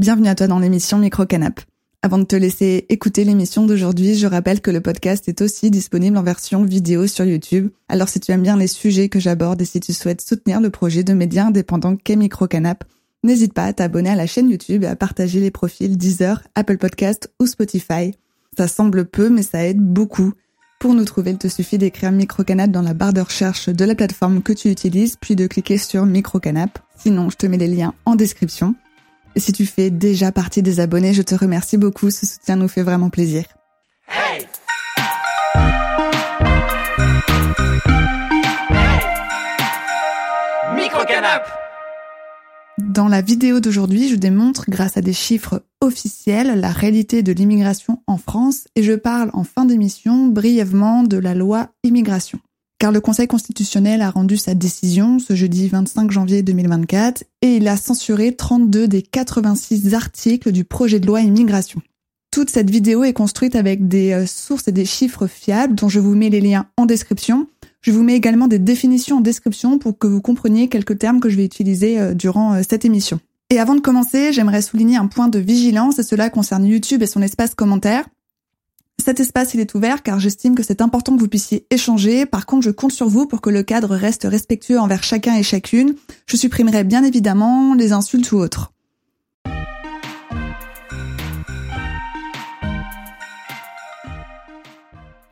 Bienvenue à toi dans l'émission Micro Canap. Avant de te laisser écouter l'émission d'aujourd'hui, je rappelle que le podcast est aussi disponible en version vidéo sur YouTube. Alors si tu aimes bien les sujets que j'aborde et si tu souhaites soutenir le projet de médias indépendants qu'est Micro Canap, n'hésite pas à t'abonner à la chaîne YouTube et à partager les profils Deezer, Apple Podcast ou Spotify. Ça semble peu, mais ça aide beaucoup. Pour nous trouver, il te suffit d'écrire Microcanap dans la barre de recherche de la plateforme que tu utilises, puis de cliquer sur Microcanap. Sinon, je te mets les liens en description. Si tu fais déjà partie des abonnés, je te remercie beaucoup. Ce soutien nous fait vraiment plaisir. Hey Dans la vidéo d'aujourd'hui, je démontre, grâce à des chiffres officiels, la réalité de l'immigration en France et je parle en fin d'émission brièvement de la loi immigration car le Conseil constitutionnel a rendu sa décision ce jeudi 25 janvier 2024 et il a censuré 32 des 86 articles du projet de loi immigration. Toute cette vidéo est construite avec des euh, sources et des chiffres fiables dont je vous mets les liens en description. Je vous mets également des définitions en description pour que vous compreniez quelques termes que je vais utiliser euh, durant euh, cette émission. Et avant de commencer, j'aimerais souligner un point de vigilance et cela concerne YouTube et son espace commentaire. Cet espace, il est ouvert car j'estime que c'est important que vous puissiez échanger. Par contre, je compte sur vous pour que le cadre reste respectueux envers chacun et chacune. Je supprimerai bien évidemment les insultes ou autres.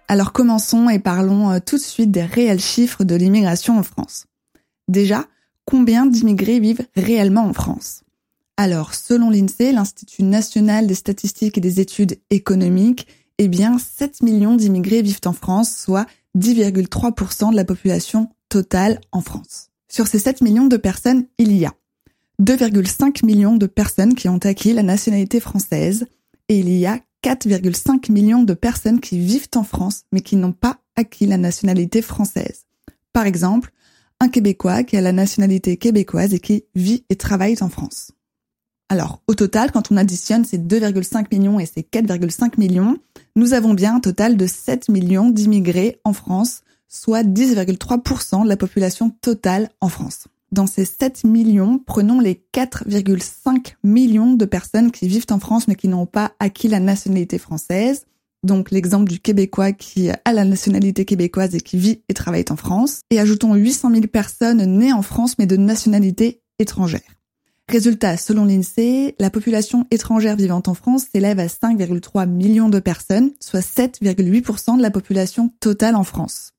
Alors commençons et parlons euh, tout de suite des réels chiffres de l'immigration en France. Déjà, combien d'immigrés vivent réellement en France? Alors, selon l'INSEE, l'Institut national des statistiques et des études économiques, eh bien, 7 millions d'immigrés vivent en France, soit 10,3% de la population totale en France. Sur ces 7 millions de personnes, il y a 2,5 millions de personnes qui ont acquis la nationalité française et il y a 4,5 millions de personnes qui vivent en France mais qui n'ont pas acquis la nationalité française. Par exemple, un Québécois qui a la nationalité québécoise et qui vit et travaille en France. Alors, au total, quand on additionne ces 2,5 millions et ces 4,5 millions, nous avons bien un total de 7 millions d'immigrés en France, soit 10,3% de la population totale en France. Dans ces 7 millions, prenons les 4,5 millions de personnes qui vivent en France mais qui n'ont pas acquis la nationalité française. Donc l'exemple du Québécois qui a la nationalité québécoise et qui vit et travaille en France. Et ajoutons 800 000 personnes nées en France mais de nationalité étrangère. Résultat, selon l'INSEE, la population étrangère vivant en France s'élève à 5,3 millions de personnes, soit 7,8% de la population totale en France.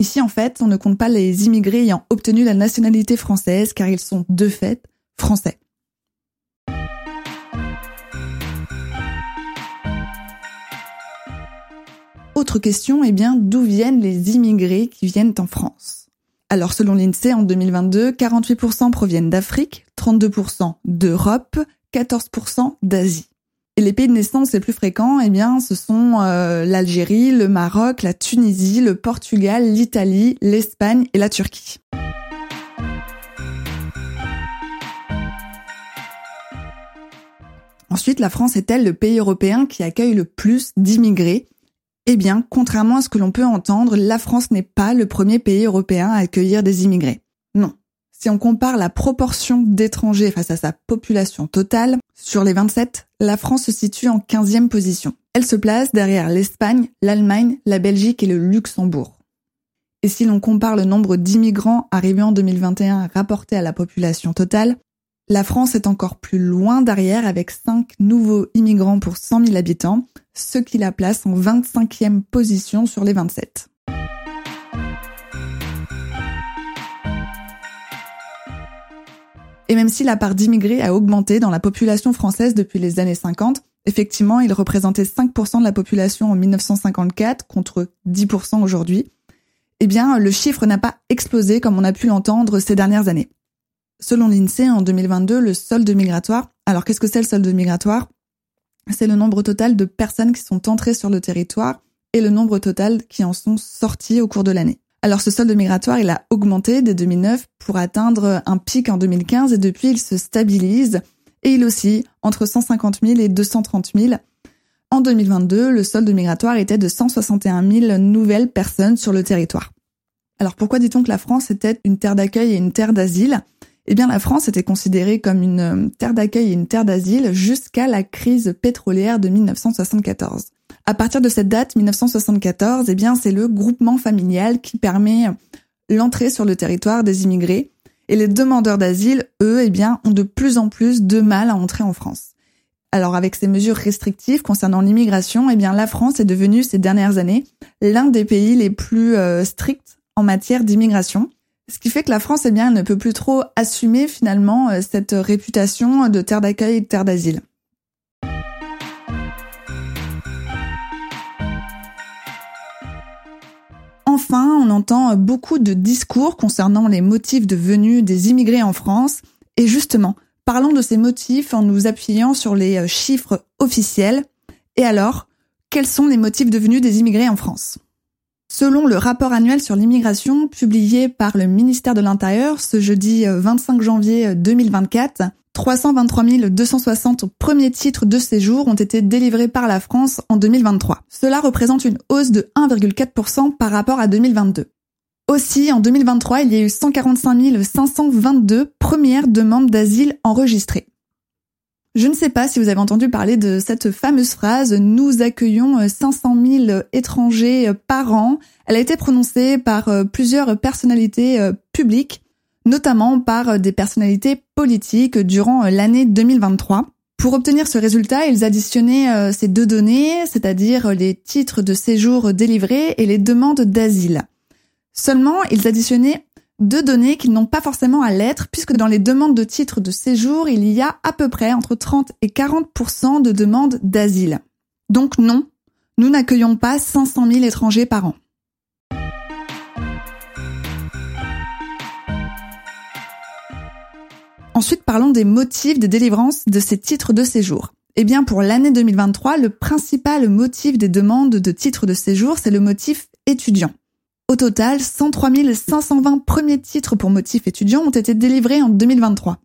Ici, en fait, on ne compte pas les immigrés ayant obtenu la nationalité française car ils sont de fait français. Autre question, eh bien, d'où viennent les immigrés qui viennent en France? Alors selon l'INSEE, en 2022, 48% proviennent d'Afrique, 32% d'Europe, 14% d'Asie. Et les pays de naissance les plus fréquents, eh bien, ce sont euh, l'Algérie, le Maroc, la Tunisie, le Portugal, l'Italie, l'Espagne et la Turquie. Ensuite, la France est-elle le pays européen qui accueille le plus d'immigrés? Eh bien, contrairement à ce que l'on peut entendre, la France n'est pas le premier pays européen à accueillir des immigrés. Non. Si on compare la proportion d'étrangers face à sa population totale, sur les 27, la France se situe en 15e position. Elle se place derrière l'Espagne, l'Allemagne, la Belgique et le Luxembourg. Et si l'on compare le nombre d'immigrants arrivés en 2021 rapporté à la population totale, la France est encore plus loin derrière avec 5 nouveaux immigrants pour 100 000 habitants, ce qui la place en 25e position sur les 27. Et même si la part d'immigrés a augmenté dans la population française depuis les années 50, effectivement, il représentait 5% de la population en 1954 contre 10% aujourd'hui, eh bien, le chiffre n'a pas explosé comme on a pu l'entendre ces dernières années. Selon l'INSEE, en 2022, le solde migratoire, alors qu'est-ce que c'est le solde migratoire? C'est le nombre total de personnes qui sont entrées sur le territoire et le nombre total qui en sont sorties au cours de l'année. Alors ce solde migratoire, il a augmenté dès 2009 pour atteindre un pic en 2015 et depuis il se stabilise et il oscille entre 150 000 et 230 000. En 2022, le solde migratoire était de 161 000 nouvelles personnes sur le territoire. Alors pourquoi dit-on que la France était une terre d'accueil et une terre d'asile? Eh bien la France était considérée comme une euh, terre d'accueil et une terre d'asile jusqu'à la crise pétrolière de 1974. À partir de cette date, 1974, eh bien c'est le groupement familial qui permet l'entrée sur le territoire des immigrés et les demandeurs d'asile, eux, eh bien ont de plus en plus de mal à entrer en France. Alors avec ces mesures restrictives concernant l'immigration, eh bien la France est devenue ces dernières années l'un des pays les plus euh, stricts en matière d'immigration. Ce qui fait que la France, eh bien, ne peut plus trop assumer finalement euh, cette réputation de terre d'accueil et de terre d'asile. Enfin, on entend beaucoup de discours concernant les motifs de venue des immigrés en France. Et justement, parlons de ces motifs en nous appuyant sur les euh, chiffres officiels. Et alors, quels sont les motifs de venue des immigrés en France? Selon le rapport annuel sur l'immigration publié par le ministère de l'Intérieur ce jeudi 25 euh, janvier 2024, 323 260 premiers titres de séjour ont été délivrés par la France en 2023. Cela représente une hausse de 1,4% par rapport à 2022. Aussi, en 2023, il y a eu 145 522 premières demandes d'asile enregistrées. Je ne sais pas si vous avez entendu parler de cette fameuse phrase ⁇ Nous accueillons 500 000 étrangers par an ⁇ Elle a été prononcée par euh, plusieurs personnalités euh, publiques, notamment par euh, des personnalités politiques durant l'année 2023. Pour obtenir ce résultat, ils additionnaient ces deux données, c'est-à-dire les titres de séjour délivrés et les demandes d'asile. Seulement, ils additionnaient deux données qu'ils n'ont pas forcément à l'être, puisque dans les demandes de titres de séjour, il y a à peu près entre 30 et 40% de demandes d'asile. Donc non, nous n'accueillons pas 500 000 étrangers par an. Ensuite, parlons des motifs de délivrance de ces titres de séjour. Eh bien, pour l'année 2023, le principal motif des demandes de titres de séjour, c'est le motif étudiant. Au total, 103 520 premiers titres pour motif étudiant ont été délivrés en 2023.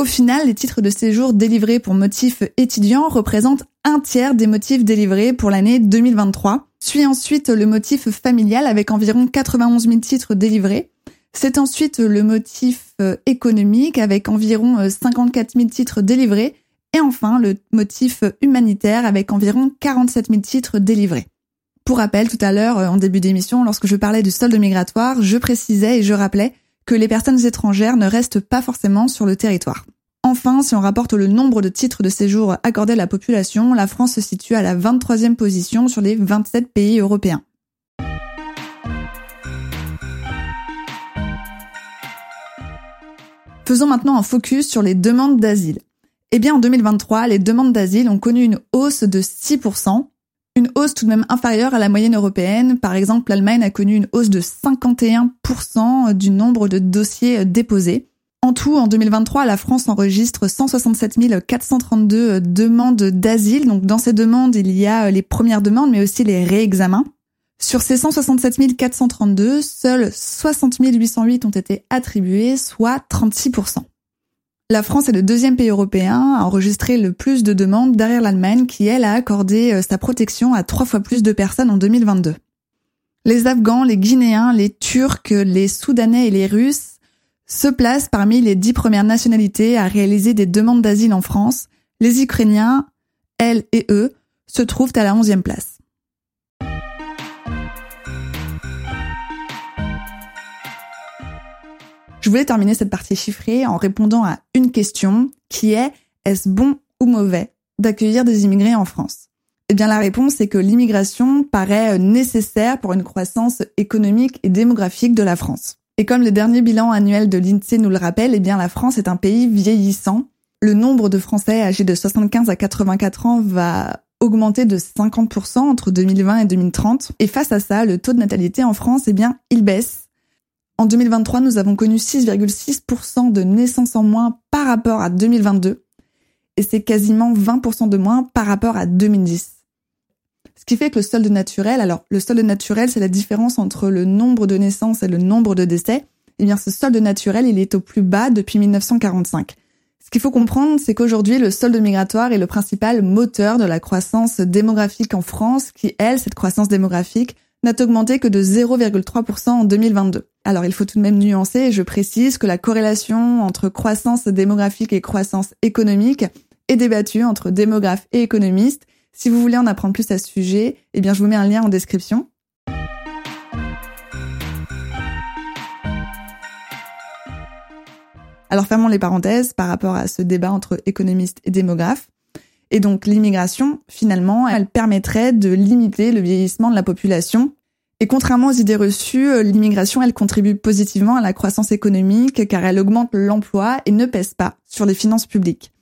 Au final, les titres de séjour délivrés pour motif étudiant représentent un tiers des motifs délivrés pour l'année 2023. Suit ensuite le motif familial avec environ 91 000 titres délivrés. C'est ensuite le motif euh, économique avec environ 54 euh, 000 titres délivrés. Et enfin, le motif humanitaire avec environ 47 000 titres délivrés. Pour rappel, tout à l'heure, euh, en début d'émission, lorsque je parlais du solde migratoire, je précisais et je rappelais que les personnes étrangères ne restent pas forcément sur le territoire. Enfin, si on rapporte le nombre de titres de séjour accordés à la population, la France se situe à la 23e position sur les 27 pays européens. Faisons maintenant un focus sur les demandes d'asile. Eh bien, en 2023, les demandes d'asile ont connu une hausse de 6%, une hausse tout de même inférieure à la moyenne européenne. Par exemple, l'Allemagne a connu une hausse de 51% du nombre de dossiers déposés. En tout, en 2023, la France enregistre 167 432 demandes d'asile. Donc, dans ces demandes, il y a les premières demandes, mais aussi les réexamens. Sur ces 167 432, seuls 60 808 ont été attribués, soit 36%. La France est le deuxième pays européen à enregistrer le plus de demandes derrière l'Allemagne qui, elle, a accordé euh, sa protection à trois fois plus de personnes en 2022. Les Afghans, les Guinéens, les Turcs, les Soudanais et les Russes se placent parmi les dix premières nationalités à réaliser des demandes d'asile en France. Les Ukrainiens, elles et eux, se trouvent à la onzième place. Voulais terminer cette partie chiffrée en répondant à une question qui est est-ce bon ou mauvais d'accueillir des immigrés en France? Eh bien la réponse est que l'immigration paraît nécessaire pour une croissance économique et démographique de la France. Et comme le dernier bilan annuel de l'INSEE nous le rappelle, eh bien la France est un pays vieillissant. Le nombre de Français âgés de 75 à 84 ans va augmenter de 50% entre 2020 et 2030. Et face à ça, le taux de natalité en France, eh bien, il baisse en 2023, nous avons connu 6,6% de naissances en moins par rapport à 2022 et c'est quasiment 20% de moins par rapport à 2010. Ce qui fait que le solde naturel, alors le solde naturel, c'est la différence entre le nombre de naissances et le nombre de décès. Eh bien, ce solde naturel, il est au plus bas depuis 1945. Ce qu'il faut comprendre, c'est qu'aujourd'hui, le solde migratoire est le principal moteur de la croissance démographique en France, qui, elle, cette croissance démographique, n'a augmenté que de 0,3% en 2022. Alors il faut tout de même nuancer, et je précise que la corrélation entre croissance démographique et croissance économique est débattue entre démographes et économistes. Si vous voulez en apprendre plus à ce sujet, eh bien je vous mets un lien en description. Alors fermons les parenthèses par rapport à ce débat entre économistes et démographes. Et donc l'immigration, finalement, elle permettrait de limiter le vieillissement de la population. Et contrairement aux idées reçues, euh, l'immigration, elle contribue positivement à la croissance économique car elle augmente l'emploi et ne pèse pas sur les finances publiques.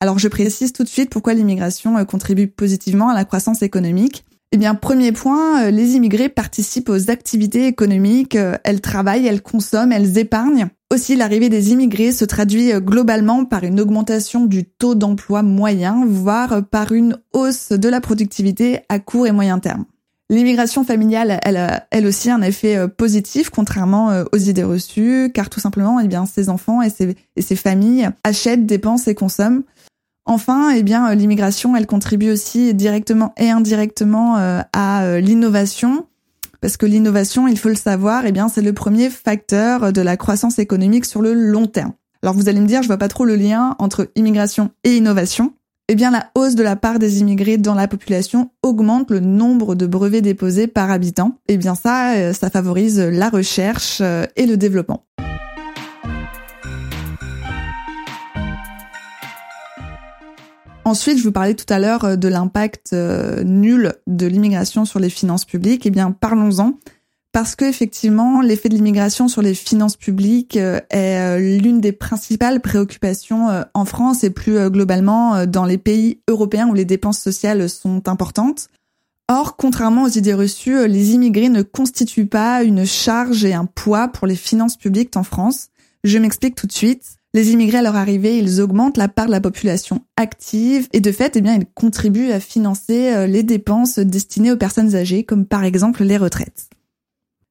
Alors je précise tout de suite pourquoi l'immigration euh, contribue positivement à la croissance économique. Eh bien, premier point, euh, les immigrés participent aux activités économiques, euh, elles travaillent, elles consomment, elles épargnent. Aussi, l'arrivée des immigrés se traduit euh, globalement par une augmentation du taux d'emploi moyen, voire par une hausse de la productivité à court et moyen terme. L'immigration familiale, elle a elle aussi un effet positif, contrairement aux idées reçues, car tout simplement, eh bien, ces enfants et et ces familles achètent, dépensent et consomment. Enfin, eh bien, euh, l'immigration, elle contribue aussi directement et indirectement euh, à euh, l'innovation, parce que l'innovation, il faut le savoir, eh bien, c'est le premier facteur de la croissance économique sur le long terme. Alors vous allez me dire, je vois pas trop le lien entre immigration et innovation. Eh bien, la hausse de la part des immigrés dans la population augmente le nombre de brevets déposés par habitant. Eh bien, ça, ça favorise la recherche et le développement. Ensuite, je vous parlais tout à l'heure euh, de l'impact euh, nul de l'immigration sur les finances publiques. Eh bien, parlons-en. Parce que effectivement, l'effet de l'immigration sur les finances publiques euh, est l'une des principales préoccupations en France et plus globalement dans les pays européens où les dépenses sociales sont importantes. Or, contrairement aux idées reçues, les immigrés ne constituent pas une charge et un poids pour les finances publiques en France. Je m'explique tout de suite. Les immigrés à leur arrivée, ils augmentent la part de la population active et de fait, eh bien, ils contribuent à financer euh, les dépenses destinées aux personnes âgées, comme par exemple les retraites.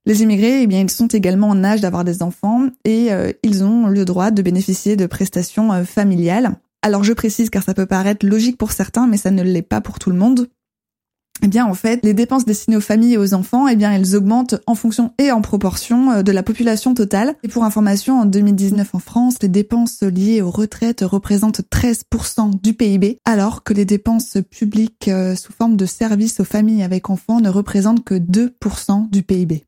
Les immigrés, eh bien, ils sont également en âge d'avoir des enfants et euh, ils ont le droit de bénéficier de prestations euh, familiales. Alors je précise car ça peut paraître logique pour certains, mais ça ne l'est pas pour tout le monde eh bien en fait, les dépenses destinées aux familles et aux enfants, eh bien elles augmentent en fonction et en proportion euh, de la population totale. Et pour information, en 2019 en France, les dépenses liées aux retraites représentent 13% du PIB, alors que les dépenses publiques euh, sous forme de services aux familles avec enfants ne représentent que 2% du PIB.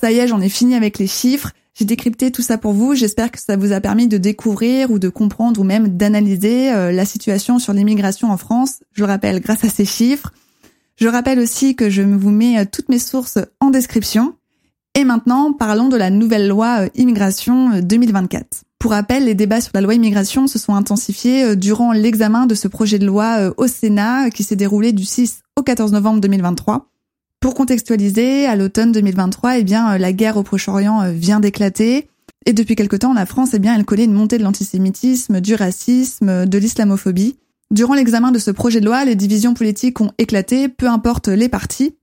Ça y est, j'en ai fini avec les chiffres. J'ai décrypté tout ça pour vous. J'espère que ça vous a permis de découvrir ou de comprendre ou même d'analyser euh, la situation sur l'immigration en France. Je le rappelle grâce à ces chiffres. Je rappelle aussi que je vous mets euh, toutes mes sources en description. Et maintenant, parlons de la nouvelle loi euh, immigration 2024. Pour rappel, les débats sur la loi immigration se sont intensifiés durant l'examen de ce projet de loi au Sénat qui s'est déroulé du 6 au 14 novembre 2023. Pour contextualiser, à l'automne 2023, eh bien, euh, la guerre au Proche-Orient euh, vient d'éclater. Et depuis quelque temps, la France, eh bien, elle connaît une montée de l'antisémitisme, du racisme, de l'islamophobie. Durant l'examen de ce projet de loi, les divisions politiques ont éclaté, peu importe les partis.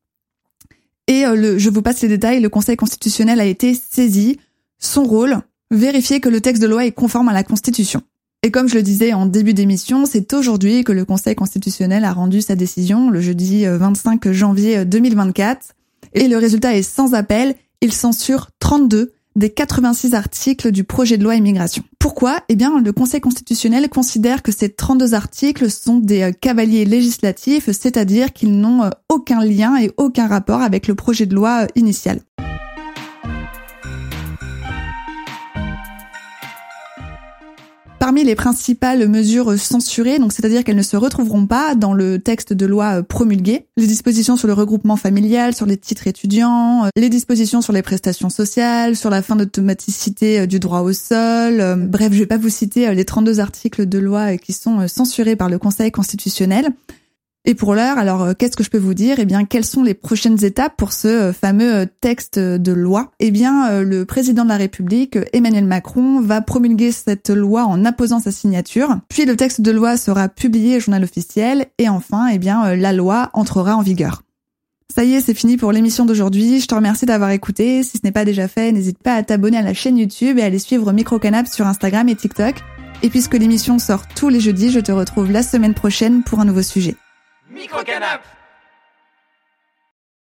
Et euh, le, je vous passe les détails, le Conseil constitutionnel a été saisi. Son rôle, vérifier que le texte de loi est conforme à la Constitution. Et comme je le disais en début d'émission, c'est aujourd'hui que le Conseil constitutionnel a rendu sa décision, le jeudi 25 euh, janvier 2024. Euh, Et le résultat est sans appel, il censure 32 des 86 articles du projet de loi immigration. Pourquoi? Eh bien, le Conseil constitutionnel considère que ces 32 articles sont des euh, cavaliers législatifs, c'est-à-dire qu'ils n'ont aucun lien et aucun rapport avec le projet de loi initial. Parmi les principales mesures censurées, donc c'est-à-dire qu'elles ne se retrouveront pas dans le texte de loi euh, promulgué, les dispositions sur le regroupement familial, sur les titres étudiants, euh, les dispositions sur les prestations sociales, sur la fin d'automaticité euh, du droit au sol. Bref, je vais pas vous citer les 32 articles de loi qui sont censurés par le Conseil constitutionnel. Et pour l'heure, alors euh, qu'est-ce que je peux vous dire? Eh bien, quelles sont les prochaines étapes pour ce euh, fameux euh, texte de loi? Eh bien, le président de la République, Emmanuel Macron, va promulguer cette loi en apposant sa signature. Puis le texte de loi sera publié au journal officiel et enfin, eh bien, la loi entrera en vigueur. Ça y est, c'est fini pour l'émission d'aujourd'hui. Je te remercie d'avoir écouté. Si ce n'est pas déjà fait, n'hésite pas à t'abonner à la chaîne YouTube et à aller suivre Microcanap sur Instagram et TikTok. Et puisque l'émission sort tous les jeudis, je te retrouve la semaine prochaine pour un nouveau sujet. Microcanap